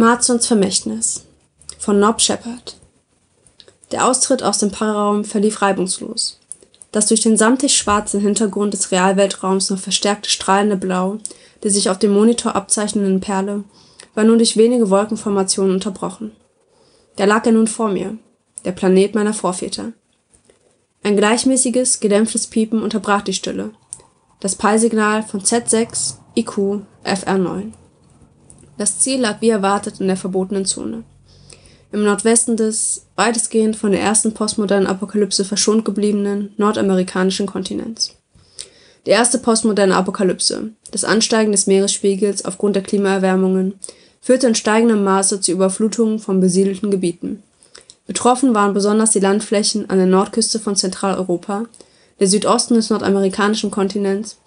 Marzons Vermächtnis von Nob Shepard Der Austritt aus dem Pararaum verlief reibungslos. Das durch den samtig schwarzen Hintergrund des Realweltraums noch verstärkte strahlende Blau der sich auf dem Monitor abzeichnenden Perle war nur durch wenige Wolkenformationen unterbrochen. Da lag er nun vor mir, der Planet meiner Vorväter. Ein gleichmäßiges, gedämpftes Piepen unterbrach die Stille. Das Peilsignal von Z6 IQ FR9. Das Ziel lag wie erwartet in der verbotenen Zone. Im Nordwesten des, weitestgehend von der ersten postmodernen Apokalypse verschont gebliebenen, nordamerikanischen Kontinents. Die erste postmoderne Apokalypse, das Ansteigen des Meeresspiegels aufgrund der Klimaerwärmungen, führte in steigendem Maße zu Überflutungen von besiedelten Gebieten. Betroffen waren besonders die Landflächen an der Nordküste von Zentraleuropa, der Südosten des nordamerikanischen Kontinents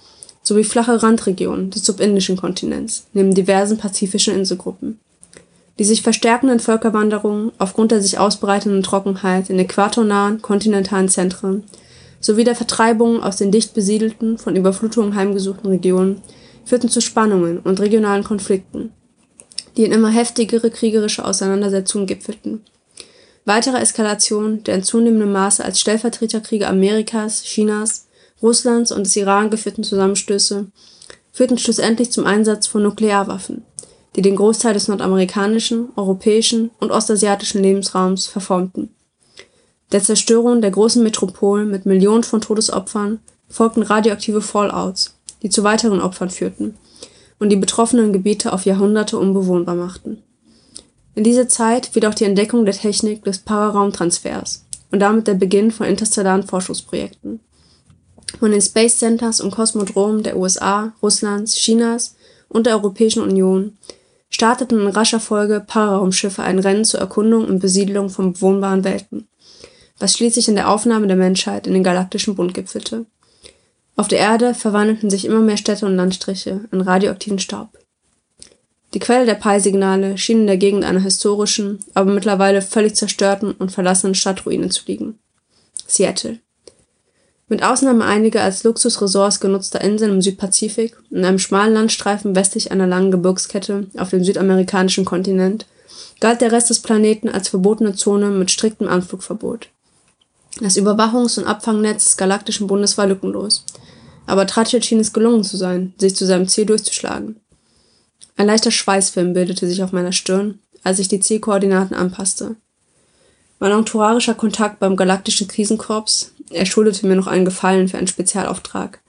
sowie flache Randregionen des subindischen Kontinents neben diversen pazifischen Inselgruppen. Die sich verstärkenden Völkerwanderungen aufgrund der sich ausbreitenden Trockenheit in äquatornahen kontinentalen Zentren sowie der Vertreibung aus den dicht besiedelten, von Überflutungen heimgesuchten Regionen führten zu Spannungen und regionalen Konflikten, die in immer heftigere kriegerische Auseinandersetzungen gipfelten. Weitere Eskalationen der in zunehmendem Maße als Stellvertreterkriege Amerikas, Chinas, Russlands und des Iran geführten Zusammenstöße führten schlussendlich zum Einsatz von Nuklearwaffen, die den Großteil des nordamerikanischen, europäischen und ostasiatischen Lebensraums verformten der Zerstörung der großen Metropolen mit Millionen von Todesopfern folgten radioaktive Fallouts, die zu weiteren Opfern führten und die betroffenen Gebiete auf Jahrhunderte unbewohnbar machten. In diese Zeit fiel auch die Entdeckung der Technik des Pararaumtransfers und damit der Beginn von interstellaren Forschungsprojekten. Von den Space Centers und Kosmodromen der USA, Russlands, Chinas und der Europäischen Union starteten in rascher Folge Pararaumschiffe ein Rennen zur Erkundung und Besiedlung von bewohnbaren Welten was schließlich in der Aufnahme der Menschheit in den galaktischen Bund gipfelte. Auf der Erde verwandelten sich immer mehr Städte und Landstriche in radioaktiven Staub. Die Quelle der Pi-Signale schien in der Gegend einer historischen, aber mittlerweile völlig zerstörten und verlassenen Stadtruine zu liegen. Seattle. Mit Ausnahme einiger als Luxusresorts genutzter Inseln im Südpazifik und einem schmalen Landstreifen westlich einer langen Gebirgskette auf dem südamerikanischen Kontinent galt der Rest des Planeten als verbotene Zone mit striktem Anflugverbot. Das Überwachungs- und Abfangnetz des Galaktischen Bundes war lückenlos. Aber Tratschet schien es gelungen zu sein, sich zu seinem Ziel durchzuschlagen. Ein leichter Schweißfilm bildete sich auf meiner Stirn, als ich die Zielkoordinaten anpasste. Mein entourarischer Kontakt beim Galaktischen Krisenkorps, er schuldete mir noch einen Gefallen für einen Spezialauftrag,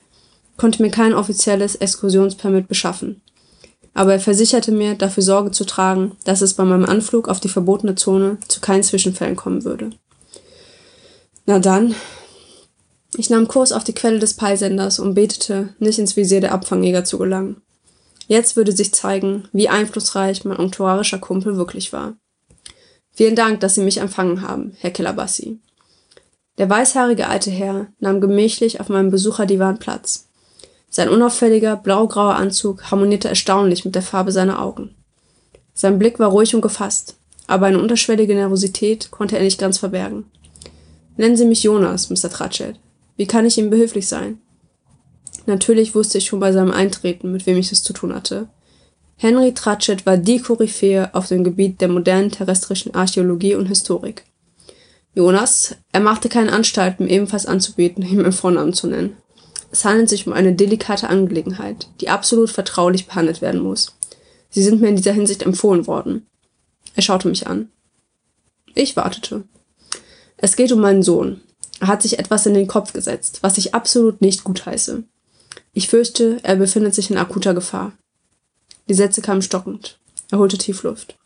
konnte mir kein offizielles Exkursionspermit beschaffen. Aber er versicherte mir, dafür Sorge zu tragen, dass es bei meinem Anflug auf die verbotene Zone zu keinen Zwischenfällen kommen würde. Na dann. Ich nahm Kurs auf die Quelle des Peilsenders und betete, nicht ins Visier der Abfangjäger zu gelangen. Jetzt würde sich zeigen, wie einflussreich mein unktoarischer Kumpel wirklich war. Vielen Dank, dass Sie mich empfangen haben, Herr Kilabassi. Der weißhaarige alte Herr nahm gemächlich auf meinem Besucherdivan Platz. Sein unauffälliger, blaugrauer Anzug harmonierte erstaunlich mit der Farbe seiner Augen. Sein Blick war ruhig und gefasst, aber eine unterschwellige Nervosität konnte er nicht ganz verbergen. Nennen Sie mich Jonas, Mr. Tratchett. Wie kann ich Ihnen behilflich sein? Natürlich wusste ich schon bei seinem Eintreten, mit wem ich es zu tun hatte. Henry Tratchett war die Koryphäe auf dem Gebiet der modernen terrestrischen Archäologie und Historik. Jonas, er machte keine Anstalten, ebenfalls anzubieten, ihn im Vornamen zu nennen. Es handelt sich um eine delikate Angelegenheit, die absolut vertraulich behandelt werden muss. Sie sind mir in dieser Hinsicht empfohlen worden. Er schaute mich an. Ich wartete. Es geht um meinen Sohn. Er hat sich etwas in den Kopf gesetzt, was ich absolut nicht gutheiße. Ich fürchte, er befindet sich in akuter Gefahr. Die Sätze kamen stockend. Er holte Tiefluft.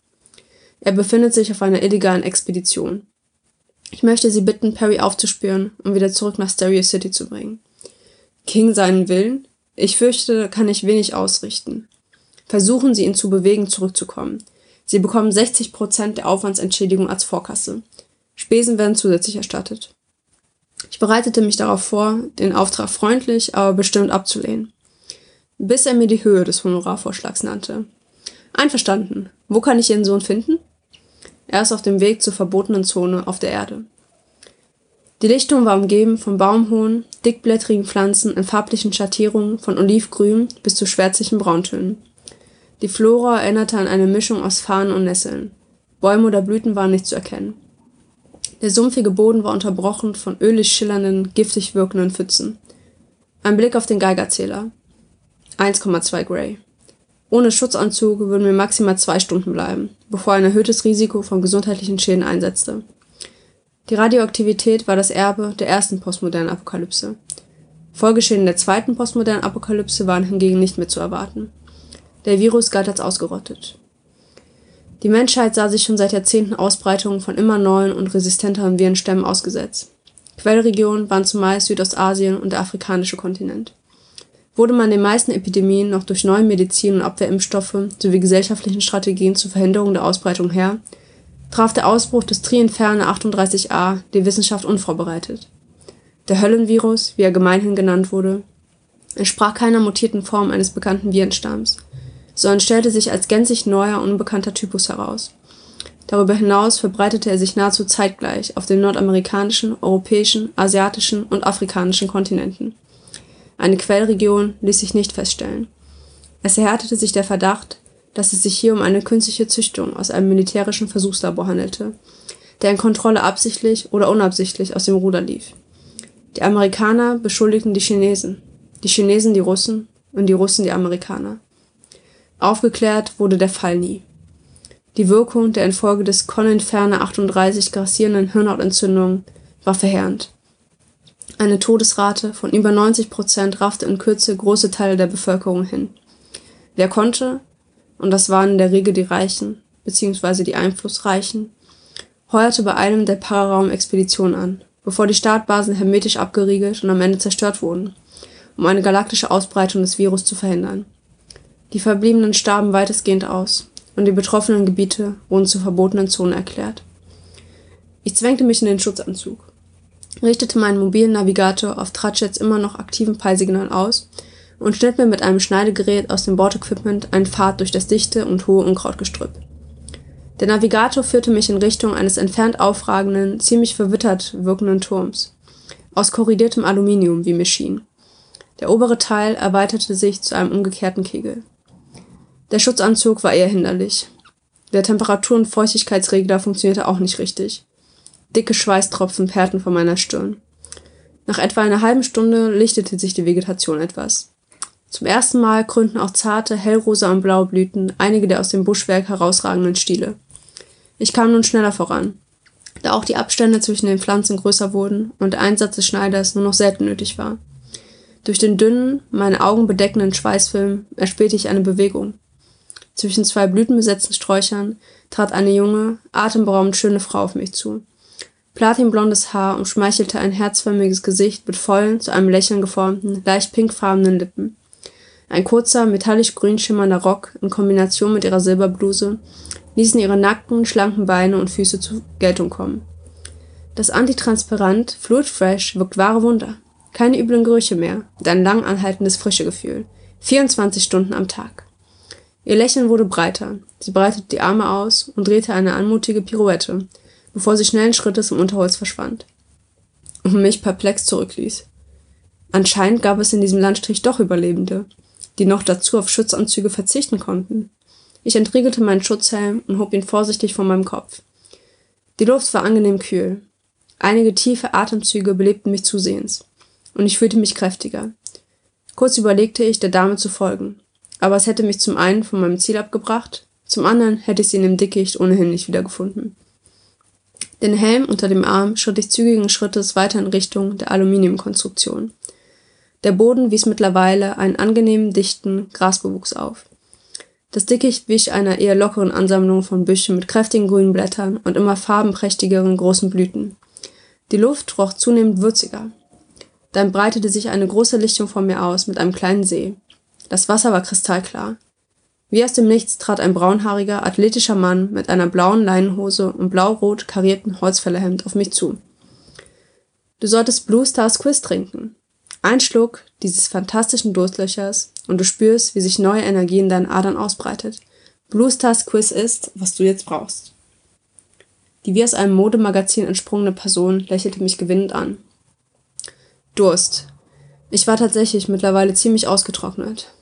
Er befindet sich auf einer illegalen Expedition. Ich möchte Sie bitten, Perry aufzuspüren und wieder zurück nach Stereo City zu bringen. King seinen Willen? Ich fürchte, kann ich wenig ausrichten. Versuchen Sie ihn zu bewegen, zurückzukommen. Sie bekommen 60 Prozent der Aufwandsentschädigung als Vorkasse. Spesen werden zusätzlich erstattet. Ich bereitete mich darauf vor, den Auftrag freundlich, aber bestimmt abzulehnen. Bis er mir die Höhe des Honorarvorschlags nannte. Einverstanden. Wo kann ich Ihren Sohn finden? Er ist auf dem Weg zur verbotenen Zone auf der Erde. Die Lichtung war umgeben von baumhohen, dickblättrigen Pflanzen in farblichen Schattierungen von olivgrün bis zu schwärzlichen Brauntönen. Die Flora erinnerte an eine Mischung aus Farnen und Nesseln. Bäume oder Blüten waren nicht zu erkennen. Der sumpfige Boden war unterbrochen von ölig schillernden, giftig wirkenden Pfützen. Ein Blick auf den Geigerzähler. 1,2 Gray. Ohne Schutzanzug würden wir maximal zwei Stunden bleiben, bevor ein erhöhtes Risiko von gesundheitlichen Schäden einsetzte. Die Radioaktivität war das Erbe der ersten postmodernen Apokalypse. Folgeschäden der zweiten postmodernen Apokalypse waren hingegen nicht mehr zu erwarten. Der Virus galt als ausgerottet. Die Menschheit sah sich schon seit Jahrzehnten Ausbreitungen von immer neuen und resistenteren Virenstämmen ausgesetzt. Quellregionen waren zumeist Südostasien und der afrikanische Kontinent. Wurde man den meisten Epidemien noch durch neue Medizin und Abwehrimpfstoffe sowie gesellschaftlichen Strategien zur Verhinderung der Ausbreitung her, traf der Ausbruch des Triinferne 38a die Wissenschaft unvorbereitet. Der Höllenvirus, wie er gemeinhin genannt wurde, entsprach keiner mutierten Form eines bekannten Virenstamms, sondern stellte sich als gänzlich neuer, unbekannter Typus heraus. Darüber hinaus verbreitete er sich nahezu zeitgleich auf den nordamerikanischen, europäischen, asiatischen und afrikanischen Kontinenten. Eine Quellregion ließ sich nicht feststellen. Es erhärtete sich der Verdacht, dass es sich hier um eine künstliche Züchtung aus einem militärischen Versuchslabor handelte, deren Kontrolle absichtlich oder unabsichtlich aus dem Ruder lief. Die Amerikaner beschuldigten die Chinesen, die Chinesen die Russen und die Russen die Amerikaner. Aufgeklärt wurde der Fall nie. Die Wirkung der infolge des Koninferne 38 grassierenden Hirnhautentzündung war verheerend. Eine Todesrate von über 90 Prozent raffte in Kürze große Teile der Bevölkerung hin. Wer konnte, und das waren in der Regel die Reichen bzw. die Einflussreichen, heuerte bei einem der Pararaum-Expeditionen an, bevor die Startbasen hermetisch abgeriegelt und am Ende zerstört wurden, um eine galaktische Ausbreitung des Virus zu verhindern. Die Verbliebenen starben weitestgehend aus und die betroffenen Gebiete wurden zu verbotenen Zonen erklärt. Ich zwängte mich in den Schutzanzug, richtete meinen mobilen Navigator auf Tratschets immer noch aktiven Peilsignal aus und schnitt mir mit einem Schneidegerät aus dem Bordequipment einen Pfad durch das dichte und hohe Unkrautgestrüpp. Der Navigator führte mich in Richtung eines entfernt aufragenden, ziemlich verwittert wirkenden Turms. Aus korridiertem Aluminium, wie mir schien. Der obere Teil erweiterte sich zu einem umgekehrten Kegel. Der Schutzanzug war eher hinderlich. Der Temperatur- und Feuchtigkeitsregler funktionierte auch nicht richtig. Dicke Schweißtropfen perlten von meiner Stirn. Nach etwa einer halben Stunde lichtete sich die Vegetation etwas. Zum ersten Mal krönten auch zarte, hellrosa und blaue Blüten einige der aus dem Buschwerk herausragenden Stiele. Ich kam nun schneller voran, da auch die Abstände zwischen den Pflanzen größer wurden und der Einsatz des Schneiders nur noch selten nötig war. Durch den dünnen, meine Augen bedeckenden Schweißfilm erspähte ich eine Bewegung. Zwischen zwei blütenbesetzten Sträuchern trat eine junge, atemberaubend schöne Frau auf mich zu. Platinblondes Haar umschmeichelte ein herzförmiges Gesicht mit vollen, zu einem Lächeln geformten, leicht pinkfarbenen Lippen. Ein kurzer, metallisch grün schimmernder Rock in Kombination mit ihrer Silberbluse ließen ihre nackten, schlanken Beine und Füße zur Geltung kommen. Das Antitransparent Fluid Fresh wirkt wahre Wunder. Keine üblen Gerüche mehr und ein lang anhaltendes Frischegefühl. 24 Stunden am Tag. Ihr Lächeln wurde breiter. Sie breitete die Arme aus und drehte eine anmutige Pirouette, bevor sie schnellen Schrittes im Unterholz verschwand und mich perplex zurückließ. Anscheinend gab es in diesem Landstrich doch Überlebende, die noch dazu auf Schutzanzüge verzichten konnten. Ich entriegelte meinen Schutzhelm und hob ihn vorsichtig von meinem Kopf. Die Luft war angenehm kühl. Einige tiefe Atemzüge belebten mich zusehends, und ich fühlte mich kräftiger. Kurz überlegte ich, der Dame zu folgen, aber es hätte mich zum einen von meinem Ziel abgebracht, zum anderen hätte ich sie in dem Dickicht ohnehin nicht wiedergefunden. Den Helm unter dem Arm schritt ich zügigen Schrittes weiter in Richtung der Aluminiumkonstruktion. Der Boden wies mittlerweile einen angenehmen, dichten Grasbewuchs auf. Das Dickicht wich einer eher lockeren Ansammlung von Büschen mit kräftigen grünen Blättern und immer farbenprächtigeren großen Blüten. Die Luft roch zunehmend würziger. Dann breitete sich eine große Lichtung vor mir aus mit einem kleinen See. Das Wasser war kristallklar. Wie aus dem Nichts trat ein braunhaariger, athletischer Mann mit einer blauen Leinenhose und blau-rot karierten Holzfällerhemd auf mich zu. Du solltest Blue Stars Quiz trinken. Ein Schluck dieses fantastischen Durstlöchers und du spürst, wie sich neue Energie in deinen Adern ausbreitet. Blue Stars Quiz ist, was du jetzt brauchst. Die wie aus einem Modemagazin entsprungene Person lächelte mich gewinnend an. Durst. Ich war tatsächlich mittlerweile ziemlich ausgetrocknet.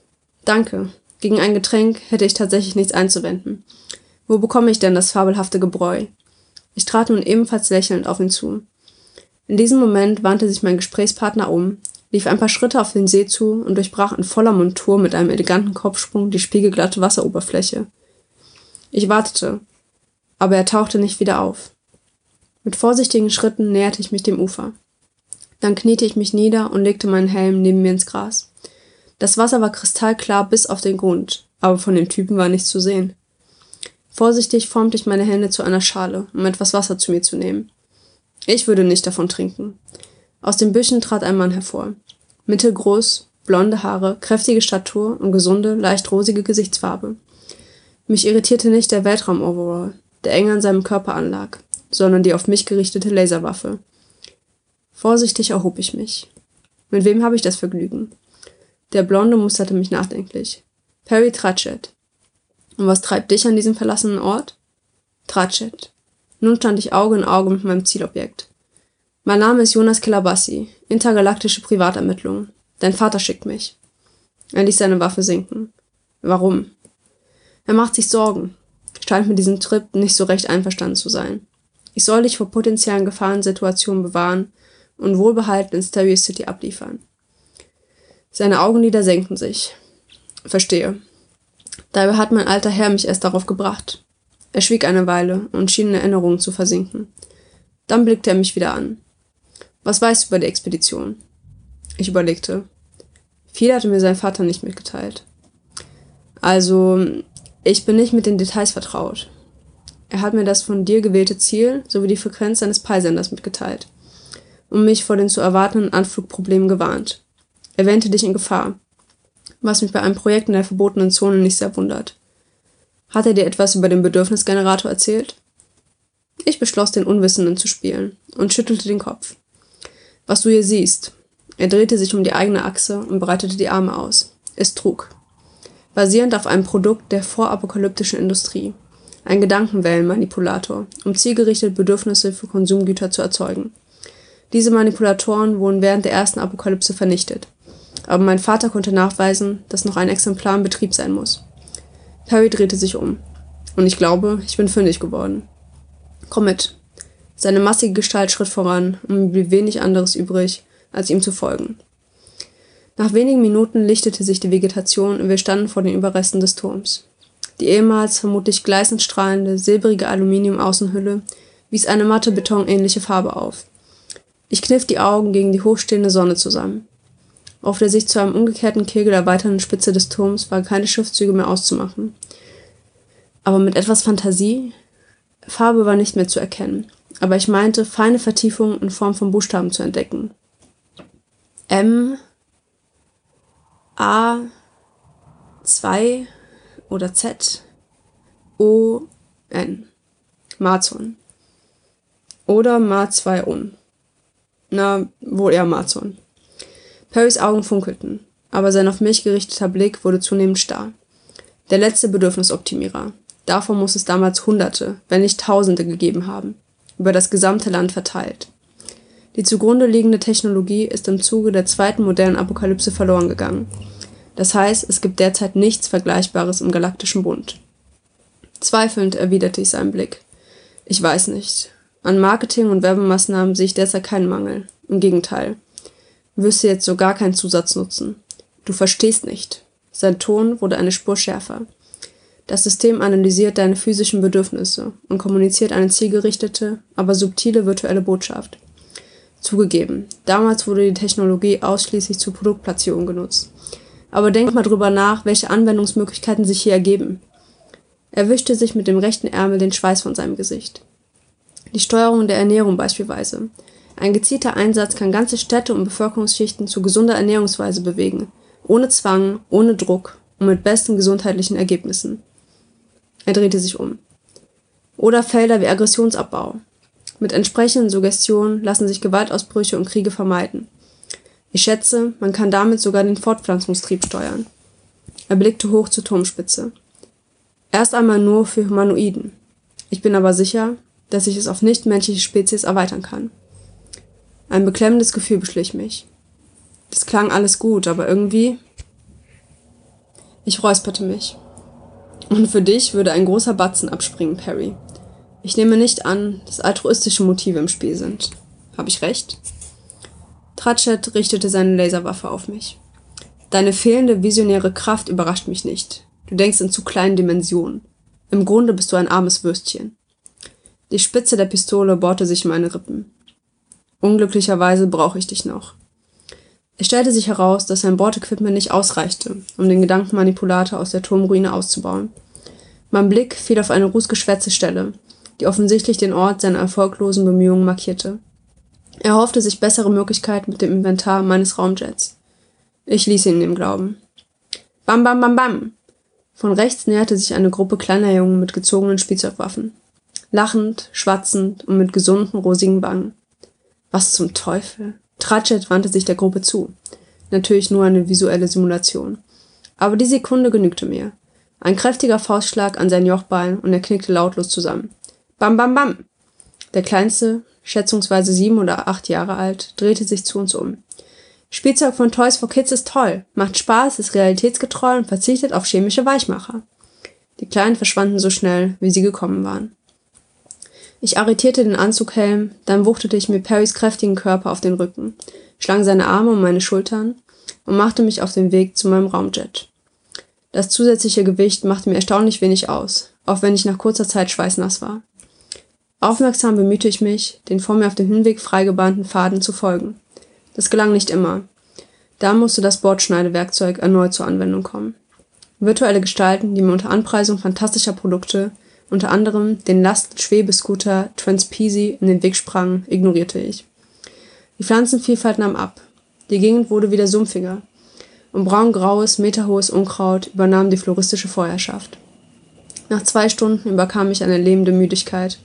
Danke, Gegen ein Getränk hätte ich tatsächlich nichts einzuwenden. Wo bekomme ich denn das fabelhafte Gebräu? Ich trat nun ebenfalls lächelnd auf ihn zu. In diesem Moment wandte sich mein Gesprächspartner um, lief ein paar Schritte auf den See zu und durchbrach in voller Montur mit einem eleganten Kopfsprung die spiegelglatte Wasseroberfläche. Ich wartete, aber er tauchte nicht wieder auf. Mit vorsichtigen Schritten näherte ich mich dem Ufer. Dann kniete ich mich nieder und legte meinen Helm neben mir ins Gras. Das Wasser war kristallklar bis auf den Grund, aber von dem Typen war nichts zu sehen. Vorsichtig formte ich meine Hände zu einer Schale, um etwas Wasser zu mir zu nehmen. Ich würde nicht davon trinken. Aus den Büschen trat ein Mann hervor. Mittelgroß, blonde Haare, kräftige Statur und gesunde, leicht rosige Gesichtsfarbe. Mich irritierte nicht der Weltraumoverall, der eng an seinem Körper anlag, sondern die auf mich gerichtete Laserwaffe. Vorsichtig erhob ich mich. Mit wem habe ich das Vergnügen? Der Blonde musterte mich nachdenklich. Perry Tratchett. Und was treibt dich an diesem verlassenen Ort? Tratchett. Nun stand ich Auge in Auge mit meinem Zielobjekt. Mein Name ist Jonas Kilabassi, intergalaktische Privatermittlung. Dein Vater schickt mich. Er ließ seine Waffe sinken. Warum? Er macht sich Sorgen. Scheint mit diesem Trip nicht so recht einverstanden zu sein. Ich soll dich vor potenziellen Gefahrensituationen bewahren und wohlbehalten in Stereo City abliefern. Seine Augenlider senkten sich. Verstehe. Dabei hat mein alter Herr mich erst darauf gebracht. Er schwieg eine Weile und schien in Erinnerungen zu versinken. Dann blickte er mich wieder an. Was weißt du über die Expedition? Ich überlegte. Viel hatte mir sein Vater nicht mitgeteilt. Also, ich bin nicht mit den Details vertraut. Er hat mir das von dir gewählte Ziel sowie die Frequenz seines Peilsenders mitgeteilt und mich vor den zu erwartenden Anflugproblemen gewarnt. Er wähnte dich in Gefahr, was mich bei einem Projekt in der verbotenen Zone nicht sehr wundert. Hat er dir etwas über den Bedürfnisgenerator erzählt? Ich beschloss, den Unwissenden zu spielen und schüttelte den Kopf. Was du hier siehst. Er drehte sich um die eigene Achse und breitete die Arme aus. Es trug. Basierend auf einem Produkt der vorapokalyptischen Industrie. Ein Gedankenwellenmanipulator, um zielgerichtet Bedürfnisse für Konsumgüter zu erzeugen. Diese Manipulatoren wurden während der ersten Apokalypse vernichtet. Aber mein Vater konnte nachweisen, dass noch ein Exemplar im Betrieb sein muss. Perry drehte sich um. Und ich glaube, ich bin fündig geworden. Komm mit. Seine massige Gestalt schritt voran und mir blieb wenig anderes übrig, als ihm zu folgen. Nach wenigen Minuten lichtete sich die Vegetation und wir standen vor den Überresten des Turms. Die ehemals vermutlich gleißend strahlende, silbrige Aluminium-Außenhülle wies eine matte betonähnliche Farbe auf. Ich kniff die Augen gegen die hochstehende Sonne zusammen. Auf der sich zu einem umgekehrten Kegel erweiternden Spitze des Turms waren keine Schriftzüge mehr auszumachen. Aber mit etwas Fantasie? Farbe war nicht mehr zu erkennen aber ich meinte, feine Vertiefungen in Form von Buchstaben zu entdecken. M, A, 2 oder Z, O, N. Marzon. Oder Ma2On. Na, wohl eher Marzon. Perrys Augen funkelten, aber sein auf mich gerichteter Blick wurde zunehmend starr. Der letzte Bedürfnisoptimierer. Davon muss es damals Hunderte, wenn nicht Tausende gegeben haben über das gesamte Land verteilt. Die zugrunde liegende Technologie ist im Zuge der zweiten modernen Apokalypse verloren gegangen. Das heißt, es gibt derzeit nichts Vergleichbares im Galaktischen Bund. Zweifelnd erwiderte ich seinen Blick. Ich weiß nicht. An Marketing und Werbemaßnahmen sehe ich derzeit keinen Mangel. Im Gegenteil. Wüsste jetzt so gar keinen Zusatznutzen. Du verstehst nicht. Sein Ton wurde eine Spur schärfer. Das System analysiert deine physischen Bedürfnisse und kommuniziert eine zielgerichtete, aber subtile virtuelle Botschaft. Zugegeben, damals wurde die Technologie ausschließlich zur Produktplatzierung genutzt. Aber denk mal drüber nach, welche Anwendungsmöglichkeiten sich hier ergeben. Er wischte sich mit dem rechten Ärmel den Schweiß von seinem Gesicht. Die Steuerung der Ernährung beispielsweise. Ein gezielter Einsatz kann ganze Städte und Bevölkerungsschichten zu gesunder Ernährungsweise bewegen. Ohne Zwang, ohne Druck und mit besten gesundheitlichen Ergebnissen. Er drehte sich um. Oder Felder wie Aggressionsabbau. Mit entsprechenden Suggestionen lassen sich Gewaltausbrüche und Kriege vermeiden. Ich schätze, man kann damit sogar den Fortpflanzungstrieb steuern. Er blickte hoch zur Turmspitze. Erst einmal nur für Humanoiden. Ich bin aber sicher, dass ich es auf nichtmenschliche Spezies erweitern kann. Ein beklemmendes Gefühl beschlich mich. Das klang alles gut, aber irgendwie. Ich räusperte mich. Und für dich würde ein großer Batzen abspringen, Perry. Ich nehme nicht an, dass altruistische Motive im Spiel sind. Habe ich recht? Tratschet richtete seine Laserwaffe auf mich. Deine fehlende visionäre Kraft überrascht mich nicht. Du denkst in zu kleinen Dimensionen. Im Grunde bist du ein armes Würstchen. Die Spitze der Pistole bohrte sich in meine Rippen. Unglücklicherweise brauche ich dich noch. Es stellte sich heraus, dass sein Bordequipment nicht ausreichte, um den Gedankenmanipulator aus der Turmruine auszubauen. Mein Blick fiel auf eine rußgeschwärzte Stelle, die offensichtlich den Ort seiner erfolglosen Bemühungen markierte. Er hoffte sich bessere Möglichkeiten mit dem Inventar meines Raumjets. Ich ließ ihn ihm glauben. Bam, bam, bam, bam! Von rechts näherte sich eine Gruppe kleiner Jungen mit gezogenen Spielzeugwaffen. Lachend, schwatzend und mit gesunden, rosigen Wangen. Was zum Teufel? Tratschet wandte sich der Gruppe zu. Natürlich nur eine visuelle Simulation. Aber die Sekunde genügte mir. Ein kräftiger Faustschlag an sein Jochbein und er knickte lautlos zusammen. Bam, bam, bam! Der Kleinste, schätzungsweise sieben oder acht Jahre alt, drehte sich zu uns um. Spielzeug von Toys for Kids ist toll, macht Spaß, ist realitätsgetreu und verzichtet auf chemische Weichmacher. Die Kleinen verschwanden so schnell, wie sie gekommen waren. Ich arretierte den Anzughelm, dann wuchtete ich mir Perrys kräftigen Körper auf den Rücken, schlang seine Arme um meine Schultern und machte mich auf den Weg zu meinem Raumjet. Das zusätzliche Gewicht machte mir erstaunlich wenig aus, auch wenn ich nach kurzer Zeit schweißnass war. Aufmerksam bemühte ich mich, den vor mir auf dem Hinweg freigebahnten Faden zu folgen. Das gelang nicht immer. Da musste das Bordschneidewerkzeug erneut zur Anwendung kommen. Virtuelle Gestalten, die mir unter Anpreisung fantastischer Produkte unter anderem den Last-Schwebescooter Transpeasy in den Weg sprang, ignorierte ich. Die Pflanzenvielfalt nahm ab. Die Gegend wurde wieder sumpfiger. Und braungraues, meterhohes Unkraut übernahm die floristische Vorherrschaft. Nach zwei Stunden überkam mich eine lähmende Müdigkeit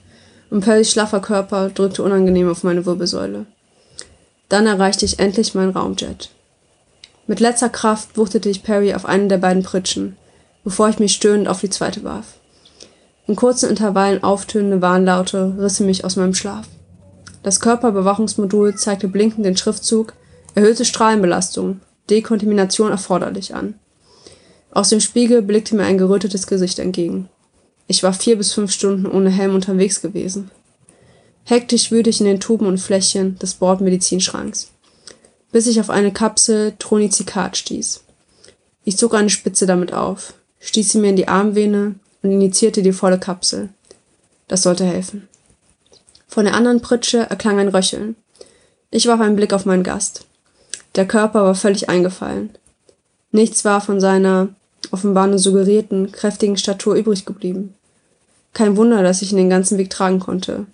und Perrys schlaffer Körper drückte unangenehm auf meine Wirbelsäule. Dann erreichte ich endlich meinen Raumjet. Mit letzter Kraft wuchtete ich Perry auf einen der beiden Pritschen, bevor ich mich stöhnend auf die zweite warf. In kurzen Intervallen auftönende Warnlaute rissen mich aus meinem Schlaf. Das Körperbewachungsmodul zeigte blinkend den Schriftzug Erhöhte Strahlenbelastung, Dekontamination erforderlich an. Aus dem Spiegel blickte mir ein gerötetes Gesicht entgegen. Ich war vier bis fünf Stunden ohne Helm unterwegs gewesen. Hektisch wühlte ich in den Tuben und Fläschchen des Bordmedizinschranks, bis ich auf eine Kapsel Tronizikat stieß. Ich zog eine Spitze damit auf, stieß sie mir in die Armvene und injizierte die volle Kapsel. Das sollte helfen. Von der anderen Pritsche erklang ein Röcheln. Ich warf einen Blick auf meinen Gast. Der Körper war völlig eingefallen. Nichts war von seiner offenbar nur suggerierten, kräftigen Statur übrig geblieben. Kein Wunder, dass ich ihn den ganzen Weg tragen konnte.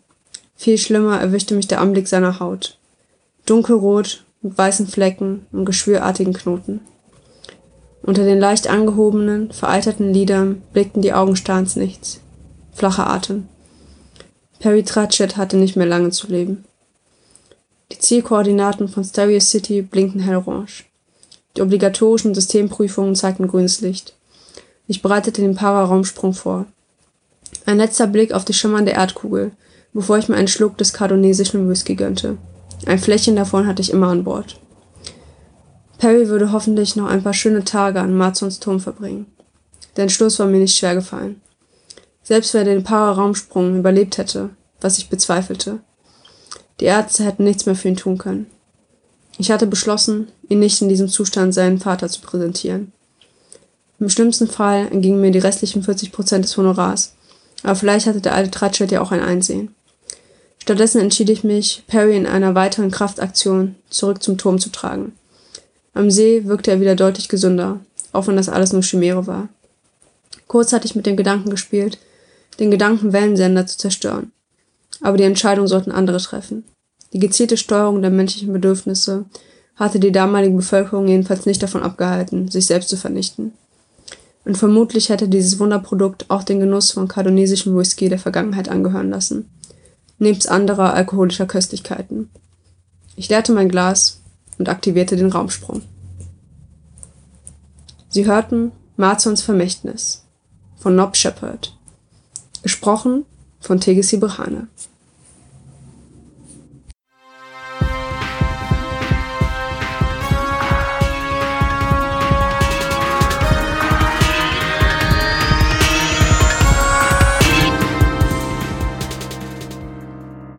Viel schlimmer erwischte mich der Anblick seiner Haut. Dunkelrot, mit weißen Flecken und geschwürartigen Knoten. Unter den leicht angehobenen, veralterten Lidern blickten die Augen starrens nichts. Flacher Atem. Perry Tratchett hatte nicht mehr lange zu leben. Die Zielkoordinaten von Stereo City blinkten hellorange. Die obligatorischen Systemprüfungen zeigten grünes Licht. Ich bereitete den Pararaumsprung vor. Ein letzter Blick auf die schimmernde Erdkugel, bevor ich mir einen Schluck des kardonesischen Whisky gönnte. Ein Fläschchen davon hatte ich immer an Bord. Perry würde hoffentlich noch ein paar schöne Tage an Marzons Turm verbringen. Der Entschluss war mir nicht schwer gefallen. Selbst wenn er den Pararaumsprung überlebt hätte, was ich bezweifelte. Die Ärzte hätten nichts mehr für ihn tun können. Ich hatte beschlossen, ihn nicht in diesem Zustand seinen Vater zu präsentieren. Im schlimmsten Fall entgingen mir die restlichen 40 Prozent des Honorars, aber vielleicht hatte der alte Tratschett ja auch ein Einsehen. Stattdessen entschied ich mich, Perry in einer weiteren Kraftaktion zurück zum Turm zu tragen. Am See wirkte er wieder deutlich gesünder, auch wenn das alles nur Chimäre war. Kurz hatte ich mit dem Gedanken gespielt, den Gedankenwellensender zu zerstören. Aber die Entscheidung sollten andere treffen. Die gezielte Steuerung der menschlichen Bedürfnisse hatte die damalige Bevölkerung jedenfalls nicht davon abgehalten, sich selbst zu vernichten. Und vermutlich hätte dieses Wunderprodukt auch den Genuss von kardonesischem Whisky der Vergangenheit angehören lassen, nebst anderer alkoholischer Köstlichkeiten. Ich leerte mein Glas und aktivierte den Raumsprung. Sie hörten Marzons Vermächtnis von Nob Shepard, gesprochen von Tegesi Brehane.